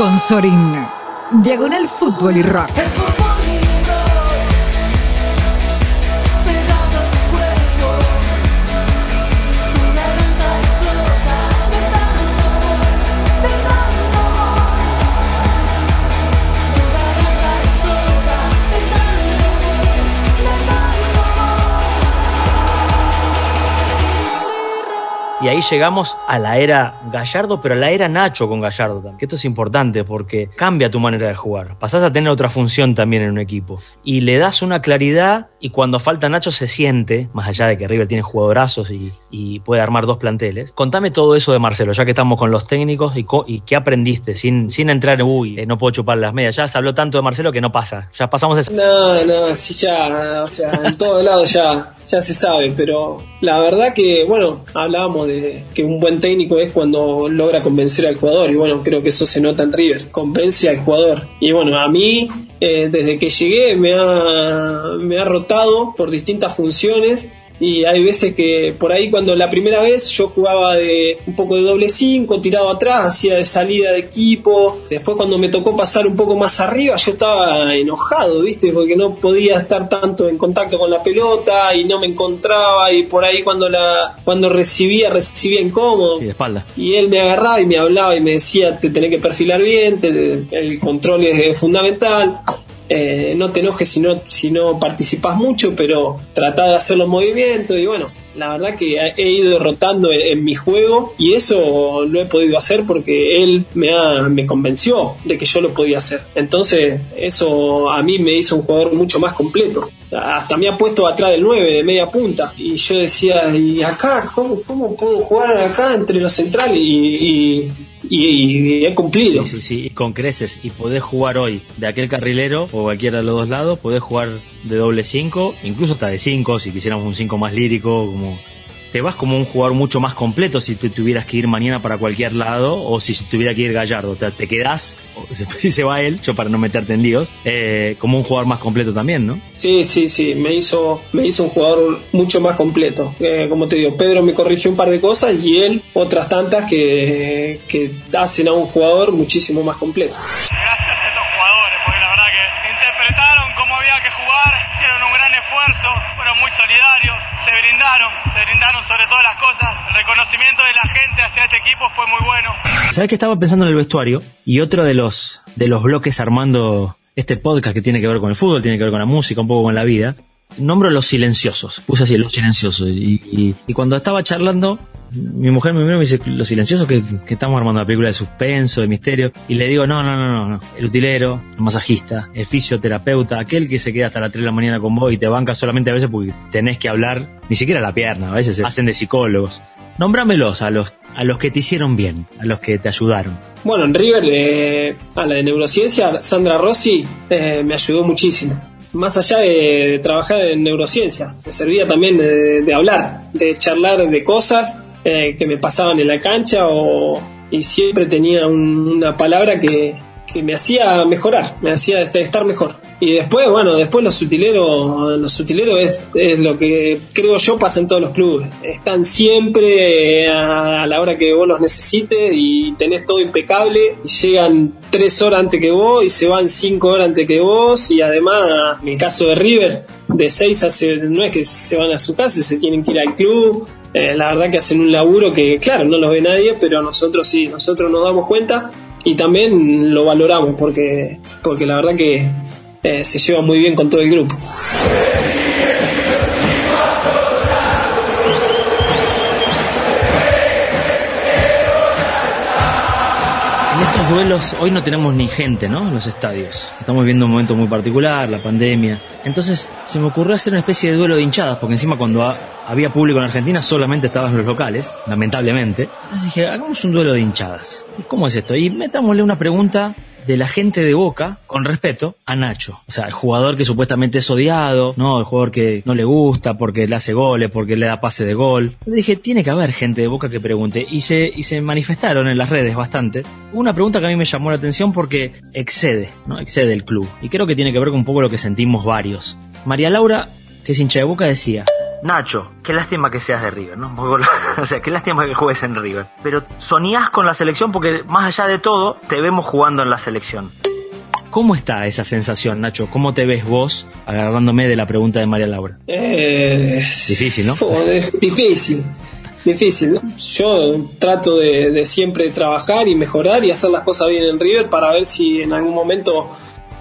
con Sorin. Diagonal Fútbol y Rock. Y ahí llegamos a la era Gallardo, pero a la era Nacho con Gallardo también. Que esto es importante porque cambia tu manera de jugar. Pasás a tener otra función también en un equipo. Y le das una claridad y cuando falta Nacho se siente, más allá de que River tiene jugadorazos y, y puede armar dos planteles. Contame todo eso de Marcelo, ya que estamos con los técnicos y, co- y qué aprendiste, sin, sin entrar en, uy, eh, no puedo chupar las medias. Ya se habló tanto de Marcelo que no pasa. Ya pasamos esa. No, no, sí ya, o sea, en todos lados ya, ya se sabe, pero la verdad que, bueno, hablábamos de que un buen técnico es cuando logra convencer al jugador, y bueno, creo que eso se nota en River, convence al jugador. Y bueno, a mí, eh, desde que llegué, me ha, me ha rotado por distintas funciones. Y hay veces que por ahí cuando la primera vez yo jugaba de un poco de doble 5, tirado atrás, hacía de salida de equipo. Después cuando me tocó pasar un poco más arriba, yo estaba enojado, ¿viste? Porque no podía estar tanto en contacto con la pelota y no me encontraba y por ahí cuando la cuando recibía recibía incómodo. Sí, de espalda. Y él me agarraba y me hablaba y me decía, te tenés que perfilar bien, te- el control es eh, fundamental. Eh, no te enojes si no, si no participas mucho, pero trata de hacer los movimientos y bueno, la verdad que he ido rotando en, mi juego y eso lo he podido hacer porque él me, ha- me convenció de que yo lo podía hacer. Entonces eso a mí me hizo un jugador mucho más completo. Hasta me ha puesto atrás del 9, de media punta. Y yo decía, ¿y acá? ¿Cómo, cómo puedo jugar acá entre los centrales? Y- y- y he cumplido. Sí, sí, sí, y con creces. Y podés jugar hoy de aquel carrilero o cualquiera de los dos lados, podés jugar de doble 5, incluso hasta de 5, si quisiéramos un 5 más lírico, como te vas como un jugador mucho más completo si te tuvieras que ir mañana para cualquier lado o si tuviera que ir Gallardo. Te, te quedás, si se va él, yo para no meterte en líos, eh, como un jugador más completo también, ¿no? Sí, sí, sí, me hizo, me hizo un jugador mucho más completo. Eh, como te digo, Pedro me corrigió un par de cosas y él otras tantas que, que hacen a un jugador muchísimo más completo. Gracias a estos jugadores, porque la verdad que interpretaron cómo había que jugar, hicieron un gran esfuerzo, fueron muy solidarios, se brindaron, se brindaron sobre todas las cosas. El reconocimiento de la gente hacia este equipo fue muy bueno. ¿Sabes que estaba pensando en el vestuario? Y otro de los, de los bloques armando este podcast que tiene que ver con el fútbol, tiene que ver con la música, un poco con la vida. Nombro los silenciosos. Puse así los silenciosos. Y, y- y cuando estaba charlando, mi mujer me miró y me dice, los silenciosos que, estamos armando una película de suspenso, de misterio. Y le digo, no, no, no, no, no. El utilero, el masajista, el fisioterapeuta, aquel que se queda hasta las 3 de la mañana con vos y te banca solamente a veces porque tenés que hablar, ni siquiera la pierna, a veces se hacen de psicólogos. Nómbramelos a los, a los que te hicieron bien, a los que te ayudaron. Bueno, en River, eh, a la de neurociencia, Sandra Rossi eh, me ayudó muchísimo. Más allá de, trabajar en neurociencia, me servía también de hablar, de charlar de cosas eh, que me pasaban en la cancha o, y siempre tenía un- una palabra que, que me hacía mejorar, me hacía est- estar mejor. Y después, bueno, después los utileros, los utileros es, es lo que creo yo pasa en todos los clubes. Están siempre a, a la hora que vos los necesites y tenés todo impecable. Llegan tres horas antes que vos y se van cinco horas antes que vos. Y además, en el caso de River, de seis a se- no es que se van a su casa, se tienen que ir al club. Eh, la verdad que hacen un laburo que, claro, no lo ve nadie, pero nosotros sí, nosotros nos damos cuenta y también lo valoramos porque, porque la verdad que eh, se lleva muy bien con todo el grupo. Duelos, hoy no tenemos ni gente, ¿no? En los estadios. Estamos viviendo un momento muy particular, la pandemia. Entonces se me ocurrió hacer una especie de duelo de hinchadas, porque encima cuando ha- había público en Argentina solamente estaban los locales, lamentablemente. Entonces dije, hagamos un duelo de hinchadas. ¿Y cómo es esto? Y metámosle una pregunta de la gente de Boca, con respeto, a Nacho. O sea, el jugador que supuestamente es odiado, ¿no? El jugador que no le gusta porque le hace goles, porque le da pase de gol. Le dije, tiene que haber gente de Boca que pregunte. Y se, y se manifestaron en las redes bastante. Una pregunta que a mí me llamó la atención porque excede, ¿no? Excede el club. Y creo que tiene que ver con un poco lo que sentimos varios. María Laura, que es hincha de Boca, decía, Nacho, qué lástima que seas de River, ¿no? o sea, qué lástima que juegues en River. Pero soñás con la selección porque más allá de todo, te vemos jugando en la selección. ¿Cómo está esa sensación, Nacho? ¿Cómo te ves vos agarrándome de la pregunta de María Laura? Eh, difícil, ¿no? difícil, difícil. Yo trato de, de, siempre trabajar y mejorar y hacer las cosas bien en River para ver si en algún momento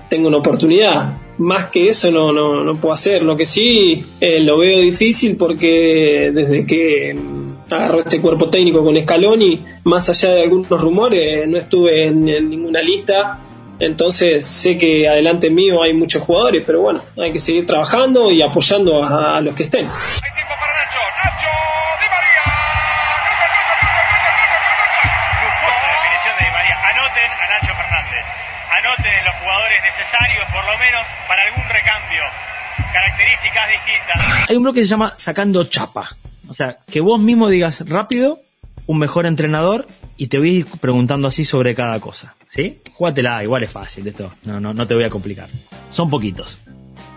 tengo una oportunidad. Más que eso no, no, no puedo hacer. Lo que sí eh, lo veo difícil porque desde que agarró este cuerpo técnico con Scaloni, más allá de algunos rumores, no estuve en ninguna lista entonces sé que adelante mío hay muchos jugadores, pero bueno, hay que seguir trabajando y apoyando a, los que estén. Hay un bloque que se llama Sacando Chapa. O sea, que vos mismo digas rápido un mejor entrenador y te voy preguntando así sobre cada cosa. ¿Sí? Júgatela, igual es fácil esto. No, no, no te voy a complicar. Son poquitos.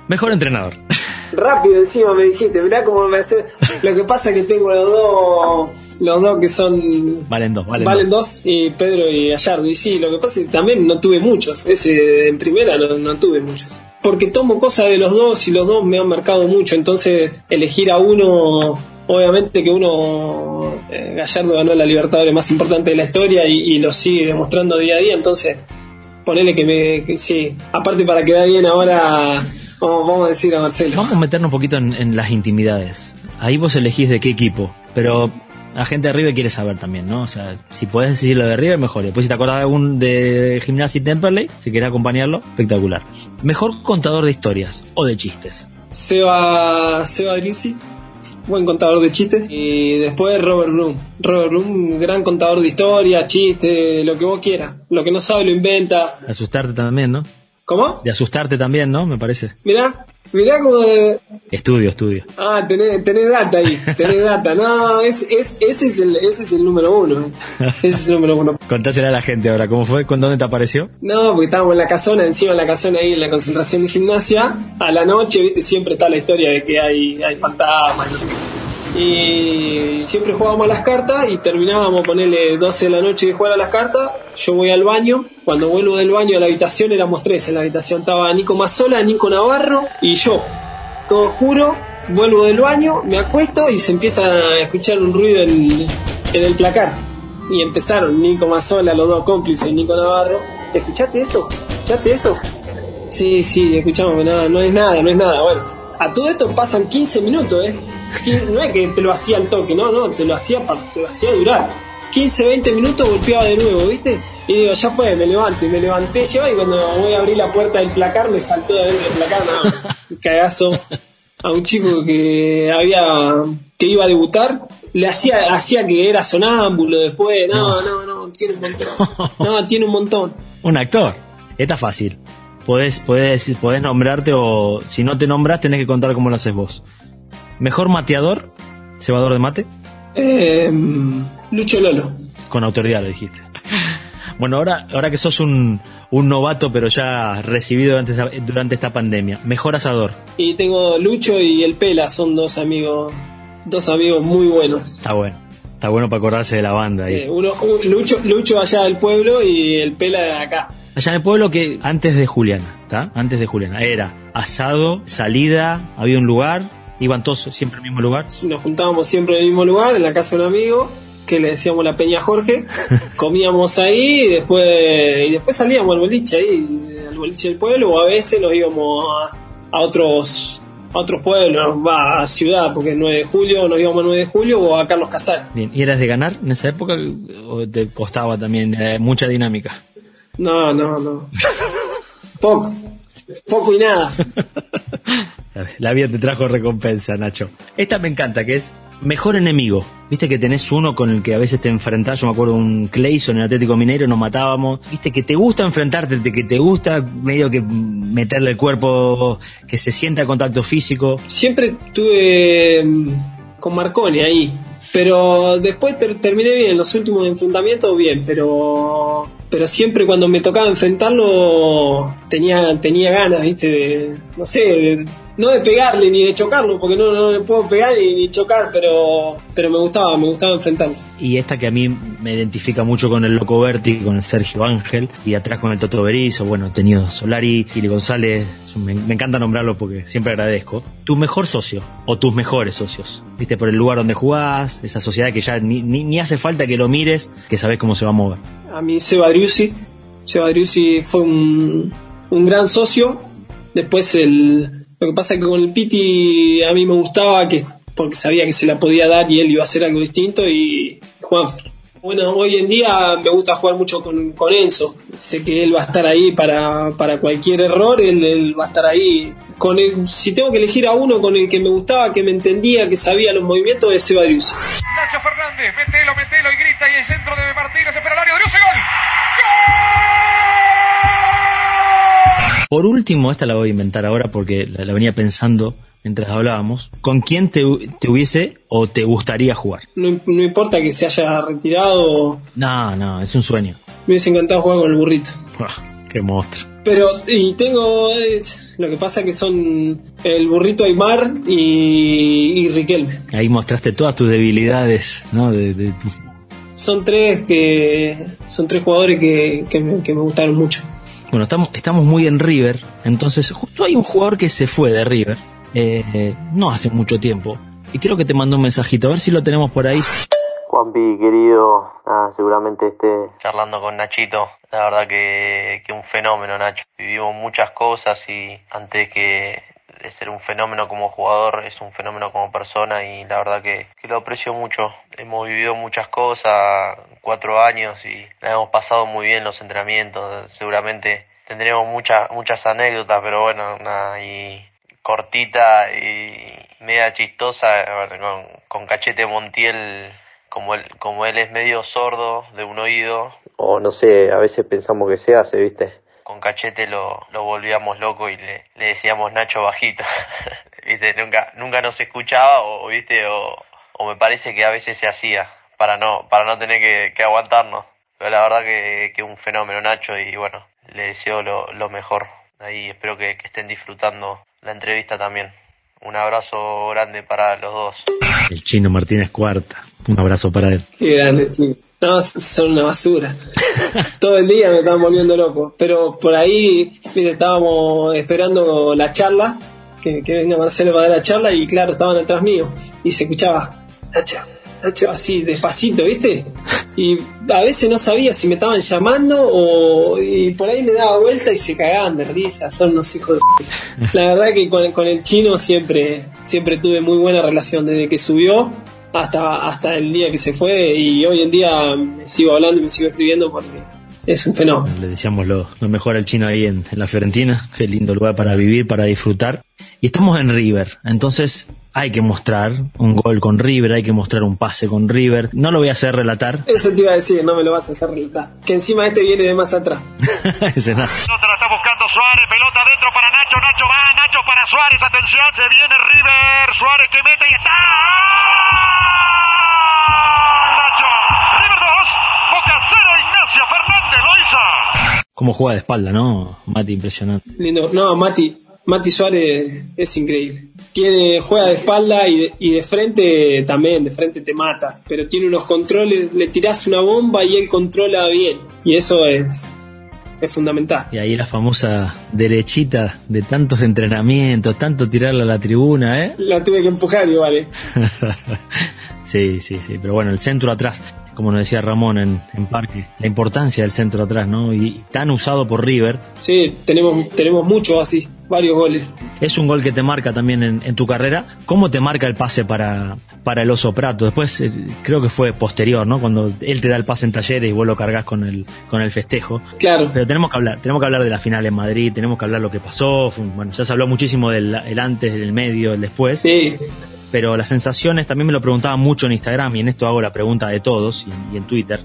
Mejor entrenador. Rápido encima me dijiste, mirá cómo me hace. Lo que pasa es que tengo los dos, los dos que son. Valen dos, valen, valen dos. Y Pedro y Gallardo. Y sí, lo que pasa es que también no tuve muchos. Ese en primera no, no tuve muchos. Porque tomo cosas de los dos y los dos me han marcado mucho. Entonces, elegir a uno obviamente que uno, eh, Gallardo ganó la Libertadores más importante de la historia y, lo sigue demostrando día a día, entonces ponele que me, sí, aparte para quedar bien ahora, vamos, a decir a Marcelo. Vamos a meternos un poquito en, las intimidades. Ahí vos elegís de qué equipo, pero la gente de River quiere saber también, ¿no? O sea, si puedes decir lo de River, mejor. Después, si te acordás de algún de Gimnasia y Temperley, si quieres acompañarlo, espectacular. Mejor contador de historias o de chistes. Seba, Seba Grisi buen contador de chistes. Y después Robert Bloom. Robert Bloom, gran contador de historias, chistes, lo que vos quieras. Lo que no sabe lo inventa. Asustarte también, ¿no? ¿Cómo? De asustarte también, ¿no? Me parece. Mirá, mirá como de... Estudio, estudio. Ah, tenés, tenés data ahí, tenés data. No, es, es, ese, es el, ese es el número uno. Eh. Ese es el número uno. Contásela a la gente ahora, ¿cómo fue? ¿Con dónde te apareció? No, porque estábamos en la casona, encima de la casona ahí en la concentración de gimnasia. A la noche, viste, siempre está la historia de que hay, hay fantasmas, no sé y siempre jugábamos a las cartas y terminábamos ponerle 12 de la noche de jugar a las cartas. Yo voy al baño. Cuando vuelvo del baño a la habitación éramos tres. En la habitación estaba Nico Mazola, Nico Navarro y yo. Todo oscuro. Vuelvo del baño, me acuesto y se empieza a escuchar un ruido en, el placar. Y empezaron Nico Mazola, los dos cómplices, Nico Navarro. ¿Escuchaste eso? ¿Escuchaste eso? Sí, sí, escuchamos, nada, no es nada, no es nada. Bueno, a todo esto pasan 15 minutos, ¿eh? no es que te lo hacía al toque, no, no, te lo hacía, te lo hacía durar. 15, 20 minutos golpeaba de nuevo, ¿viste? Y digo, ya fue, me levanto. Y me levanté yo y cuando voy a abrir la puerta del placar me saltó de adentro del placar, no, cagazo a un chico que había que iba a debutar, le hacía, hacía que era sonámbulo después, no, no, no, tiene un montón. No, tiene un montón. Un actor, está fácil. Podés, podés, podés nombrarte o si no te nombras tenés que contar cómo lo haces vos. ¿Mejor mateador? ¿Cebador de mate? Eh, Lucho Lolo. Con autoridad lo dijiste. Bueno, ahora, ahora que sos un, novato, pero ya recibido durante, durante esta pandemia, mejor asador. Y tengo Lucho y el Pela, son dos amigos, dos amigos muy buenos. Está bueno, está bueno para acordarse de la banda ahí. Eh, uno, Lucho, Lucho allá del pueblo y el Pela de acá. Allá en el pueblo que antes de Juliana, ¿está? Antes de Juliana, era asado, salida, había un lugar, ¿Iban todos siempre al mismo lugar? Nos juntábamos siempre en el mismo lugar, en la casa de un amigo, que le decíamos la Peña Jorge. Comíamos ahí y después, y después salíamos al boliche ahí, al boliche del pueblo, o a veces nos íbamos a, otros a otros pueblos, va a ciudad, porque el 9 de julio nos íbamos a 9 de julio o a Carlos Casal. Bien, ¿y eras de ganar en esa época o te costaba también eh, mucha dinámica? No, no, no. Poco. Poco y nada. La vida te trajo recompensa, Nacho. Esta me encanta, que es mejor enemigo. Viste que tenés uno con el que a veces te enfrentás. Yo me acuerdo un Clayson en Atlético Mineiro, nos matábamos. Viste que te gusta enfrentarte, que te gusta medio que meterle el cuerpo, que se sienta contacto físico. Siempre tuve mm, con Marconi ahí. Pero después terminé bien, los últimos enfrentamientos bien, pero pero siempre cuando me tocaba enfrentarlo tenía, tenía ganas, ¿viste? De, no sé, de- no de pegarle ni de chocarlo, porque no, no le puedo pegar ni, ni chocar, pero, pero me gustaba, me gustaba enfrentarlo. Y esta que a mí me identifica mucho con el Loco Berti, con el Sergio Ángel, y atrás con el Toto Berizo, bueno, he tenido Solari, Kili González, me, me encanta nombrarlo porque siempre agradezco. Tu mejor socio, o tus mejores socios, viste, por el lugar donde jugás, esa sociedad que ya ni, ni, ni hace falta que lo mires, que sabes cómo se va a mover. a mí Seba Driussi. Seba Driussi fue un, un gran socio. Después el, lo que pasa es que con el Piti a mí me gustaba que porque sabía que se la podía dar y él iba a hacer algo distinto y Juanfer. Bueno, hoy en día me gusta jugar mucho con, con Enzo. Sé que él va a estar ahí para, para cualquier error, él, va a estar ahí. Con el, si tengo que elegir a uno con el que me gustaba, que me entendía, que sabía los movimientos, es Seba Driussi. Nacho Fernández, metelo, metelo y grita y el centro de Martínez, espera el área, Driussi, gol. Por último, esta la voy a inventar ahora porque la, la venía pensando mientras hablábamos. ¿Con quién te, te hubiese o te gustaría jugar? No, no importa que se haya retirado, No, no, es un sueño. me hubiese encantado jugar con el burrito. Buah, qué monstruo. Pero, y tengo. es- lo que pasa que son el burrito Aymar y, y Riquelme. Ahí mostraste todas tus debilidades, ¿no? De, de- Son tres que. Son tres jugadores que, que me, que me gustaron mucho. Bueno, estamos, estamos muy en River, entonces justo hay un jugador que se fue de River, eh, no hace mucho tiempo, y creo que te mandó un mensajito, a ver si lo tenemos por ahí. Juanpi, querido, nada, seguramente esté charlando con Nachito. La verdad que, que un fenómeno, Nacho. Vivimos muchas cosas y antes que de ser un fenómeno como jugador, es un fenómeno como persona y la verdad que, lo aprecio mucho. Hemos vivido muchas cosas, cuatro años y la hemos pasado muy bien los entrenamientos. Seguramente tendremos muchas muchas anécdotas, pero bueno, nada, y cortita y media chistosa con Cachete Montiel como él, como él es medio sordo de un oído o no sé a veces pensamos que se hace viste con Cachete lo, lo volvíamos loco y le, le decíamos Nacho bajito. Viste nunca nunca nos escuchaba o viste o, o me parece que a veces se hacía para no para no tener que, que aguantarnos. Pero la verdad que, que un fenómeno Nacho y bueno le deseo lo, lo mejor. Ahí espero que, que estén disfrutando la entrevista también. Un abrazo grande para los dos. El chino Martínez Cuarta, un abrazo para él. Qué grande, tío. No, son una basura. Todo el día me estaban volviendo loco. Pero por ahí estábamos esperando la charla, que, que venga Marcelo para dar la charla, y claro, estaban atrás mío. Y se escuchaba, así, despacito, ¿viste? Y a veces no sabía si me estaban llamando o. Y por ahí me daba vuelta y se cagaban de risa. Son unos hijos de. La verdad que con, con el chino siempre, siempre tuve muy buena relación desde que subió hasta, hasta el día que se fue y hoy en día me sigo hablando y me sigo escribiendo porque es un fenómeno. Le deseamos lo, lo mejor al chino ahí en, en la Fiorentina. Qué lindo lugar para vivir, para disfrutar. Y estamos en River, entonces hay que mostrar un gol con River, hay que mostrar un pase con River. No lo voy a hacer relatar. Eso te iba a decir, no me lo vas a hacer realidad. Que encima este viene de más atrás. Ese nada. Pelota la está buscando Suárez, pelota adentro para Nacho, Nacho va, Nacho para Suárez, atención, se viene River, Suárez que mete y está. ¡Gol, Nacho, River 2, Boca 0, Ignacio Fernández lo hizo. Cómo juega de espalda, ¿no? Mati, impresionante. Lindo. No, Mati, Mati Suárez es increíble. Tiene, juega de espalda y de, y de frente también, de frente te mata. Pero tiene unos controles, le tirás una bomba y él controla bien. Y eso es, es fundamental. Y ahí la famosa derechita de tantos entrenamientos, tanto tirarla a la tribuna, ¿eh? La tuve que empujar igual, eh. sí, sí, sí. Pero bueno, el centro atrás, como nos decía Ramón en, en Parque, la importancia del centro atrás, ¿no? Y tan usado por River. Sí, tenemos, tenemos mucho así, varios goles. Es un gol que te marca también en, en tu carrera. ¿Cómo te marca el pase para, para el Oso Prato? Después eh, creo que fue posterior, ¿no? Cuando él te da el pase en talleres y vos lo cargas con el, con el festejo. Claro. Pero tenemos que hablar, tenemos que hablar de la final en Madrid, tenemos que hablar lo que pasó. Fue bueno, ya se habló muchísimo del el antes, del medio, el después. Sí, pero las sensaciones también me lo preguntaban mucho en Instagram y en esto hago la pregunta de todos y, en Twitter.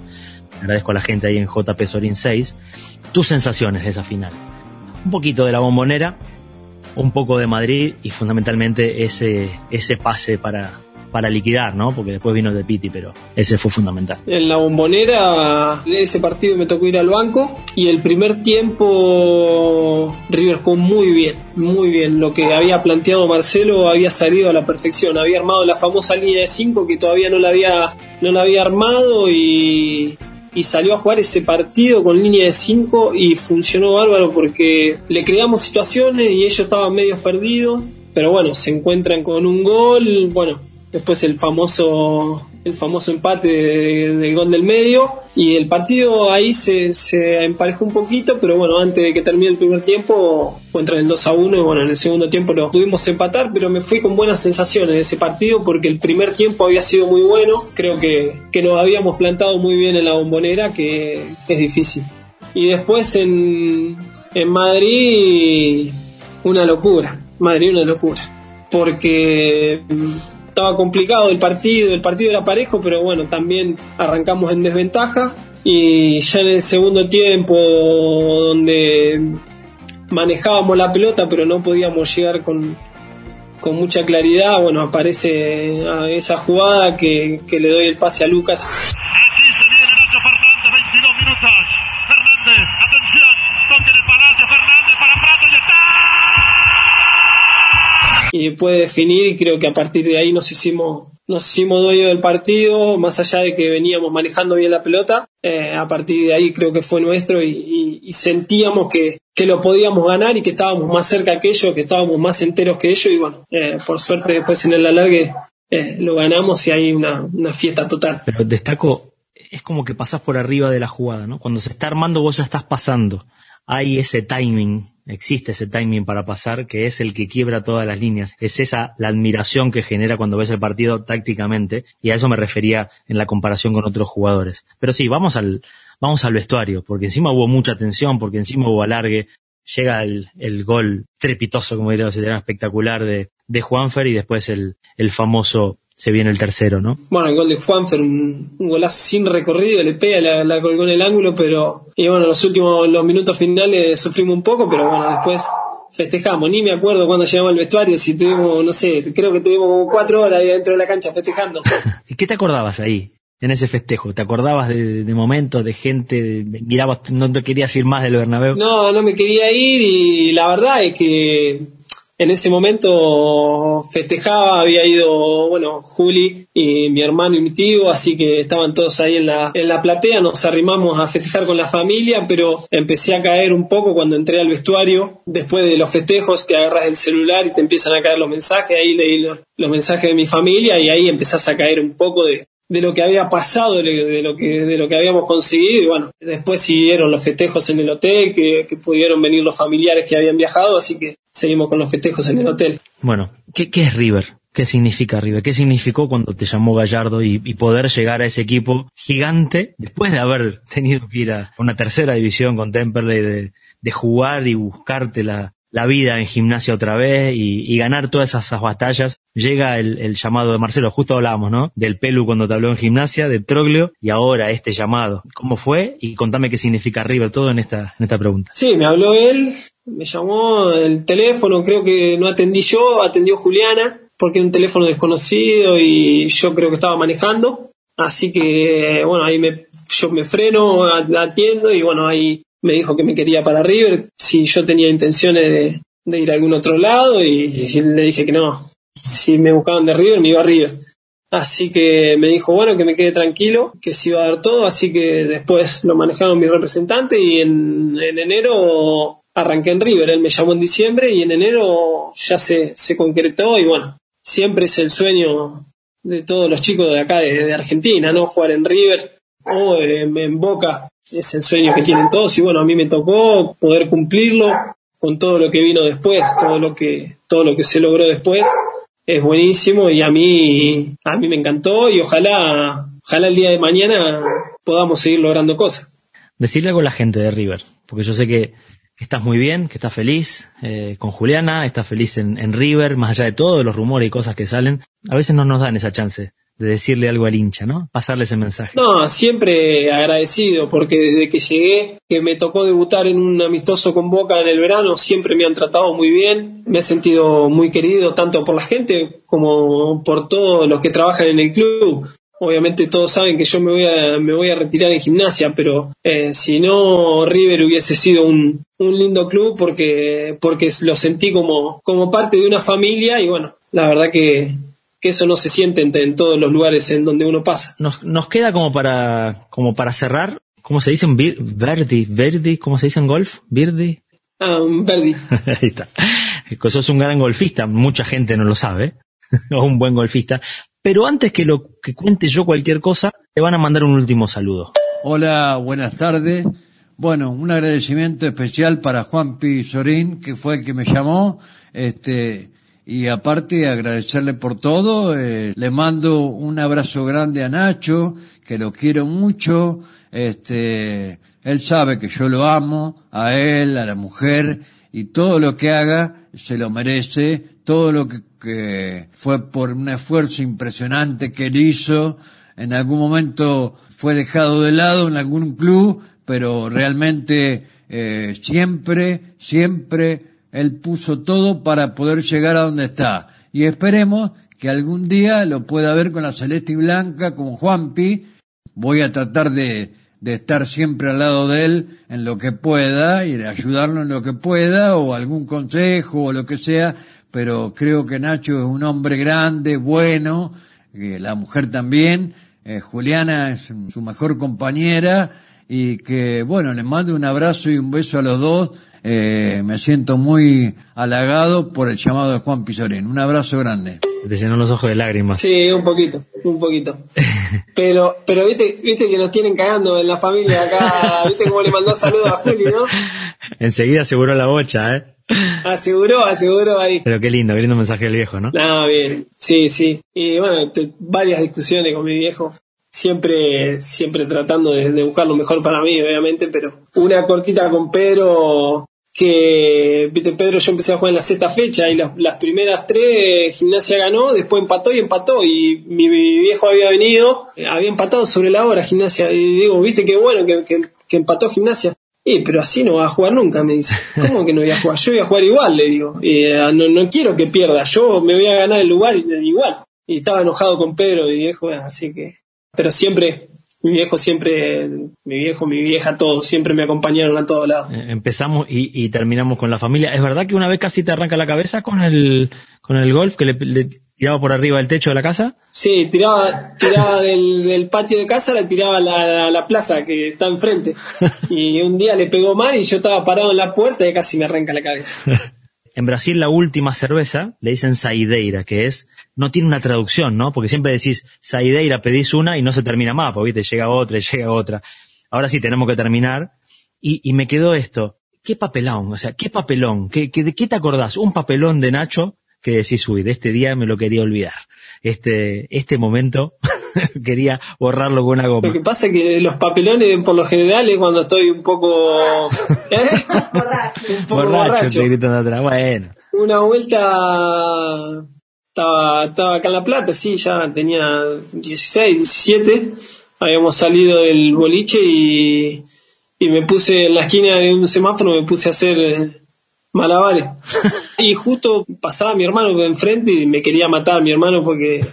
Agradezco a la gente ahí en JP Sorin 6. Tus sensaciones de esa final. Un poquito de la bombonera, un poco de Madrid y fundamentalmente ese, ese pase para, para liquidar, ¿no? Porque después vino el de Piti, pero ese fue fundamental. En la bombonera, ese partido me tocó ir al banco y el primer tiempo River jugó muy bien, muy bien. Lo que había planteado Marcelo había salido a la perfección, había armado la famosa línea de 5 que todavía no la había, no la había armado y salió a jugar ese partido con línea de 5 y funcionó bárbaro porque le creamos situaciones y ellos estaban medio perdidos, pero bueno, se encuentran con un gol, bueno, después el famoso el famoso empate del gol del medio y el partido ahí se, se, emparejó un poquito, pero bueno, antes de que termine el primer tiempo encuentran el 2 a 1 y bueno, en el segundo tiempo lo pudimos empatar, pero me fui con buenas sensaciones de ese partido porque el primer tiempo había sido muy bueno, creo que, que nos habíamos plantado muy bien en la bombonera, que es difícil. Y después en, en Madrid, una locura, Madrid una locura, porque estaba complicado el partido, el partido era parejo, pero bueno, también arrancamos en desventaja y ya en el segundo tiempo donde manejábamos la pelota pero no podíamos llegar con, con mucha claridad, bueno, aparece esa jugada que, que le doy el pase a Lucas. Aquí se viene Nacho Fernández, 22 minutos. Fernández, atención, toque de Palacio, Fernández para Prato y está y puede definir y creo que a partir de ahí nos hicimos nos hicimos dueño del partido, más allá de que veníamos manejando bien la pelota, eh, a partir de ahí creo que fue nuestro y, sentíamos que, que, lo podíamos ganar y que estábamos más cerca que ellos, que estábamos más enteros que ellos y bueno, eh, por suerte después en el alargue eh, lo ganamos y hay una, una fiesta total. Pero destaco, es como que pasas por arriba de la jugada, ¿no? Cuando se está armando vos ya estás pasando. Hay ese timing existe ese timing para pasar que es el que quiebra todas las líneas. Es esa la admiración que genera cuando ves el partido tácticamente y a eso me refería en la comparación con otros jugadores. Pero sí, vamos al, vamos al vestuario, porque encima hubo mucha tensión, porque encima hubo alargue. Llega el, el gol trepitoso, como diría, espectacular de, de Juanfer y después el, el famoso se viene el tercero, ¿no? Bueno, el gol de Juanfer, un, un golazo sin recorrido, le pega, la, la, colgó en el ángulo, pero. Y bueno, los últimos los minutos finales sufrimos un poco, pero bueno, después festejamos. Ni me acuerdo cuando llegamos al vestuario, si tuvimos, no sé, creo que tuvimos como cuatro horas ahí dentro de la cancha festejando. ¿Y qué te acordabas ahí? En ese festejo, ¿te acordabas de, de momentos, de gente, mirabas, no te querías ir más del Bernabéu? No, no me quería ir y la verdad es que en ese momento festejaba, había ido, bueno, Juli y mi hermano y mi tío, así que estaban todos ahí en la, en la platea, nos arrimamos a festejar con la familia, pero empecé a caer un poco cuando entré al vestuario, después de los festejos que agarras el celular y te empiezan a caer los mensajes, ahí leí los, los mensajes de mi familia y ahí empezás a caer un poco de, de lo que había pasado, de lo que, de lo que habíamos conseguido. Y bueno, después siguieron los festejos en el hotel, que, que, pudieron venir los familiares que habían viajado, así que seguimos con los festejos en el hotel. Bueno, ¿qué, qué es River? ¿Qué significa River? ¿Qué significó cuando te llamó Gallardo y, y, poder llegar a ese equipo gigante después de haber tenido que ir a una tercera división con Temperley, de, de jugar y buscarte la, la vida en gimnasia otra vez y, ganar todas esas, batallas. Llega el, el, llamado de Marcelo, justo hablábamos, ¿no? Del Pelu cuando te habló en gimnasia, de Troglio y ahora este llamado. ¿Cómo fue? Y contame qué significa River, todo en esta, en esta pregunta. Sí, me habló él, me llamó el teléfono, creo que no atendí yo, atendió Juliana, porque era un teléfono desconocido y yo creo que estaba manejando. Así que, bueno, ahí me, yo me freno, atiendo y bueno, ahí me dijo que me quería para River, si yo tenía intenciones de, ir a algún otro lado y, le dije que no. Si me buscaban de River, me iba a River. Así que me dijo, bueno, que me quede tranquilo, que se iba a dar todo, así que después lo manejaron mi representante y en, en enero arranqué en River. Él me llamó en diciembre y en enero ya se, se concretó y bueno, siempre es el sueño de todos los chicos de acá, de, de Argentina, ¿no? Jugar en River o en, en Boca es el sueño que tienen todos y bueno, a mí me tocó poder cumplirlo con todo lo que vino después, todo lo que, todo lo que se logró después es buenísimo y a mí, a mí me encantó y ojalá, ojalá el día de mañana podamos seguir logrando cosas. Decirle algo a la gente de River, porque yo sé que estás muy bien, que estás feliz eh, con Juliana, estás feliz en, en River, más allá de todos los rumores y cosas que salen, a veces no nos dan esa chance de decirle algo al hincha, ¿no? Pasarle ese mensaje. No, siempre agradecido, porque desde que llegué, que me tocó debutar en un amistoso con Boca en el verano, siempre me han tratado muy bien, me he sentido muy querido tanto por la gente como por todos los que trabajan en el club. Obviamente todos saben que yo me voy a, me voy a retirar en gimnasia, pero eh, si no, River hubiese sido un, lindo club porque, porque lo sentí como parte de una familia y bueno, la verdad que, que eso no se siente en, todos los lugares en donde uno pasa. Nos, nos queda como para, como para cerrar, ¿cómo se dice? Verdi, Verdi, ¿cómo se dice en golf? Verdi. Ah, Verdi. Ahí está. Sos un gran golfista, mucha gente no lo sabe, o un buen golfista, pero antes que lo que cuente yo cualquier cosa, te van a mandar un último saludo. Hola, buenas tardes. Bueno, un agradecimiento especial para Juan Pi Sorín, que fue el que me llamó. Este, y aparte agradecerle por todo, eh, le mando un abrazo grande a Nacho, que lo quiero mucho, este, él sabe que yo lo amo, a él, a la mujer, y todo lo que haga se lo merece, todo lo que fue por un esfuerzo impresionante que él hizo, en algún momento fue dejado de lado en algún club, pero realmente eh, siempre, siempre él puso todo para poder llegar a donde está. Y esperemos que algún día lo pueda ver con la Celeste y Blanca, con Juanpi. Voy a tratar de, de estar siempre al lado de él en lo que pueda y de ayudarlo en lo que pueda o algún consejo o lo que sea, pero creo que Nacho es un hombre grande, bueno, la mujer también, eh, Juliana es su mejor compañera y que, bueno, les mando un abrazo y un beso a los dos. Eh, me siento muy halagado por el llamado de Juan Pizorín. Un abrazo grande. Te llenó los ojos de lágrimas. Sí, un poquito, un poquito. Pero, pero viste, viste que nos tienen cagando en la familia acá. Viste cómo le mandó saludos a Juli, ¿no? Enseguida aseguró la bocha, ¿eh? Aseguró, aseguró ahí. Pero qué lindo, qué lindo mensaje del viejo, ¿no? No, bien, sí, sí. Y bueno, varias discusiones con mi viejo. Siempre, siempre tratando de, buscar lo mejor para mí, obviamente, pero una cortita con Pedro, que, viste, Pedro yo empecé a jugar en la sexta fecha y las, primeras tres gimnasia ganó, después empató y empató y mi, viejo había venido, había empatado sobre la hora gimnasia y digo, viste qué bueno que, que empató gimnasia. Eh, pero así no va a jugar nunca, me dice. ¿Cómo que no voy a jugar? Yo voy a jugar igual, le digo. Eh, no, no, quiero que pierda, yo me voy a ganar el lugar igual. Y estaba enojado con Pedro, mi viejo, así que... Pero siempre, mi viejo siempre, mi viejo, mi vieja, todos, siempre me acompañaron a todos lados. Eh, empezamos y, y, terminamos con la familia. ¿Es verdad que una vez casi te arranca la cabeza con el, con el golf, que le, le tiraba por arriba del techo de la casa? Sí, tiraba, tiraba del, patio de casa, la tiraba a la, la, plaza que está enfrente. Y un día le pegó mal y yo estaba parado en la puerta y casi me arranca la cabeza. En Brasil la última cerveza le dicen saideira, que es, no tiene una traducción, ¿no? Porque siempre decís saideira, pedís una y no se termina más, porque llega otra llega otra. Ahora sí tenemos que terminar. Y, y me quedó esto. ¿Qué papelón? O sea, ¿qué papelón? ¿Qué, qué, ¿De qué te acordás? Un papelón de Nacho que decís, uy, de este día me lo quería olvidar. Este, este momento quería borrarlo con una goma. Lo que pasa es que los papelones, por lo general, es cuando estoy un poco... ¿eh? un poco borracho, te gritan atrás. Bueno. Una vuelta... Estaba, estaba acá en La Plata, sí, ya tenía 16, 17. Habíamos salido del boliche y, y me puse en la esquina de un semáforo, me puse a hacer malabares. y justo pasaba mi hermano enfrente y me quería matar mi hermano porque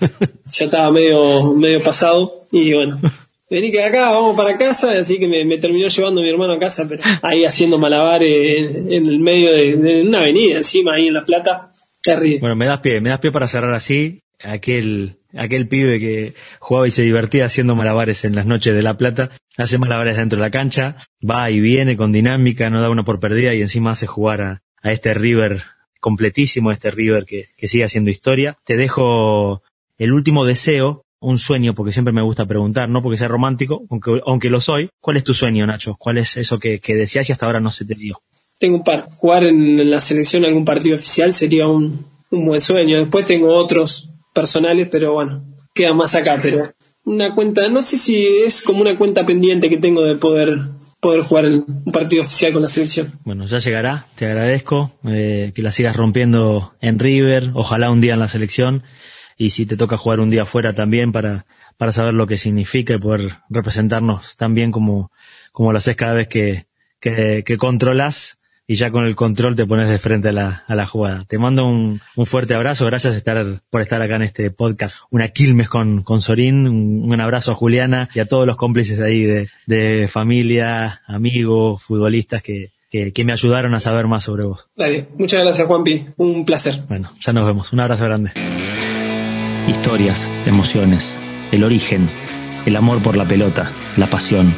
ya estaba medio, medio pasado. Y bueno, vení que acá, vamos para casa, así que me, terminó llevando mi hermano a casa, pero ahí haciendo malabares en, el medio de, una avenida encima, ahí en La Plata. Terrible. Bueno, me das pie, me das pie para cerrar así. Aquel, aquel pibe que jugaba y se divertía haciendo malabares en las noches de La Plata, hace malabares dentro de la cancha, va y viene con dinámica, no da una por perdida y encima hace jugar a, a este River completísimo, este River que, que sigue haciendo historia. Te dejo el último deseo, un sueño, porque siempre me gusta preguntar, no porque sea romántico, aunque, aunque lo soy. ¿Cuál es tu sueño, Nacho? ¿Cuál es eso que, que deseas y hasta ahora no se te dio? Tengo un par. Jugar en la selección algún partido oficial sería un, un buen sueño. Después tengo otros personales, pero bueno, queda más acá. Pero una cuenta, no sé si es como una cuenta pendiente que tengo de poder poder jugar un partido oficial con la selección. Bueno, ya llegará, te agradezco, eh, que la sigas rompiendo en River, ojalá un día en la selección. Y si te toca jugar un día afuera también para, para saber lo que significa y poder representarnos tan bien como, como lo haces cada vez que, que, que controlas y ya con el control te pones de frente a la, a la jugada. Te mando un, un fuerte abrazo, gracias estar, por estar acá en este podcast. Una Quilmes con, con Sorín, un, un, abrazo a Juliana y a todos los cómplices ahí de, de familia, amigos, futbolistas que, que, que, me ayudaron a saber más sobre vos. Dale, muchas gracias Juanpi, un placer. Bueno, ya nos vemos, un abrazo grande. Historias, emociones, el origen, el amor por la pelota, la pasión,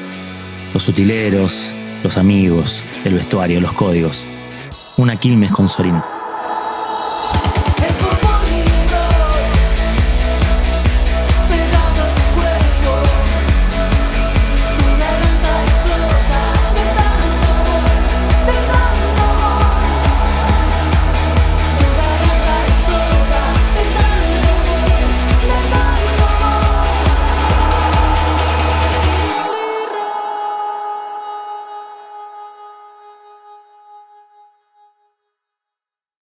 los utileros, los amigos, el vestuario, los códigos. Una Quilmes con Sorín.